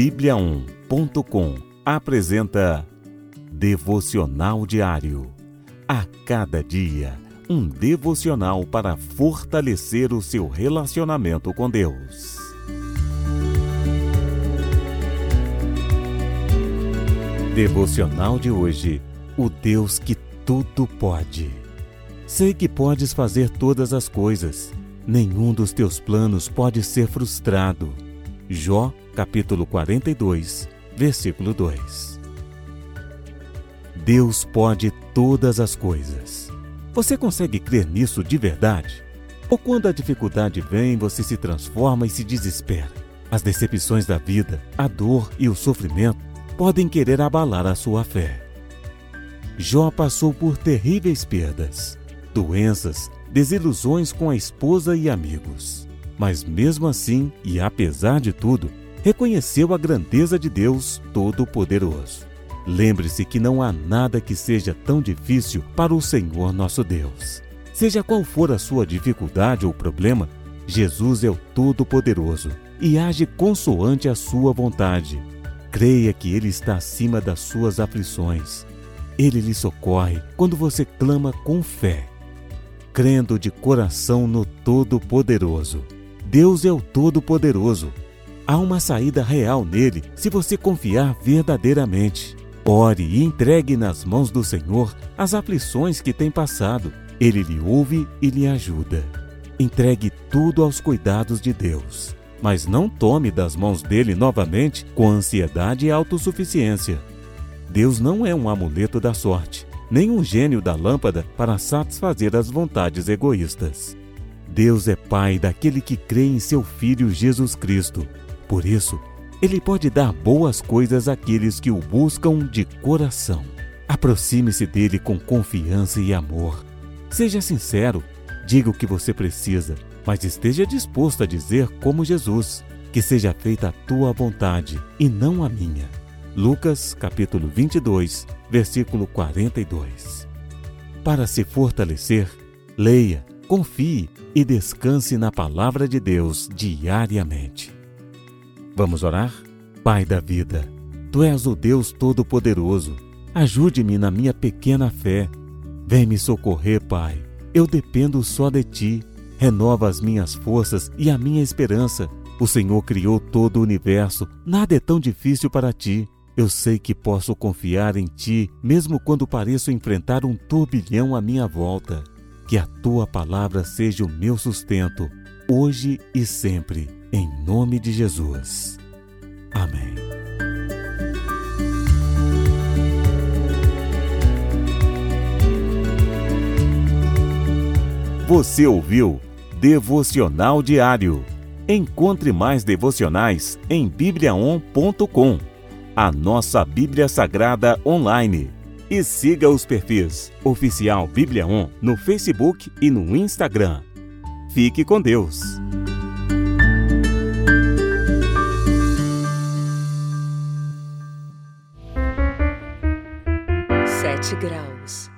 Bíblia1.com apresenta Devocional Diário. A cada dia, um devocional para fortalecer o seu relacionamento com Deus. Devocional de hoje. O Deus que tudo pode. Sei que podes fazer todas as coisas. Nenhum dos teus planos pode ser frustrado. Jó, capítulo 42, versículo 2. Deus pode todas as coisas. Você consegue crer nisso de verdade? Ou quando a dificuldade vem, você se transforma e se desespera? As decepções da vida, a dor e o sofrimento podem querer abalar a sua fé. Jó passou por terríveis perdas, doenças, desilusões com a esposa e amigos. Mas mesmo assim, e apesar de tudo, reconheceu a grandeza de Deus Todo-Poderoso. Lembre-se que não há nada que seja tão difícil para o Senhor nosso Deus. Seja qual for a sua dificuldade ou problema, Jesus é o Todo-Poderoso e age consoante a sua vontade. Creia que Ele está acima das suas aflições. Ele lhe socorre quando você clama com fé crendo de coração no Todo-Poderoso. Deus é o Todo-Poderoso. Há uma saída real nele se você confiar verdadeiramente. Ore e entregue nas mãos do Senhor as aflições que tem passado. Ele lhe ouve e lhe ajuda. Entregue tudo aos cuidados de Deus, mas não tome das mãos dele novamente com ansiedade e autossuficiência. Deus não é um amuleto da sorte nem um gênio da lâmpada para satisfazer as vontades egoístas. Deus é Pai daquele que crê em seu Filho Jesus Cristo. Por isso, ele pode dar boas coisas àqueles que o buscam de coração. Aproxime-se dele com confiança e amor. Seja sincero, diga o que você precisa, mas esteja disposto a dizer como Jesus: que seja feita a tua vontade e não a minha. Lucas capítulo 22, versículo 42. Para se fortalecer, leia, confie e descanse na palavra de Deus diariamente. Vamos orar? Pai da vida, tu és o Deus Todo-Poderoso. Ajude-me na minha pequena fé. Vem me socorrer, Pai. Eu dependo só de ti. Renova as minhas forças e a minha esperança. O Senhor criou todo o universo. Nada é tão difícil para ti. Eu sei que posso confiar em Ti, mesmo quando pareço enfrentar um turbilhão à minha volta. Que a Tua palavra seja o meu sustento, hoje e sempre, em nome de Jesus. Amém. Você ouviu Devocional Diário. Encontre mais devocionais em bibliaon.com a nossa Bíblia Sagrada online. E siga os perfis Oficial Bíblia On no Facebook e no Instagram. Fique com Deus. Sete graus.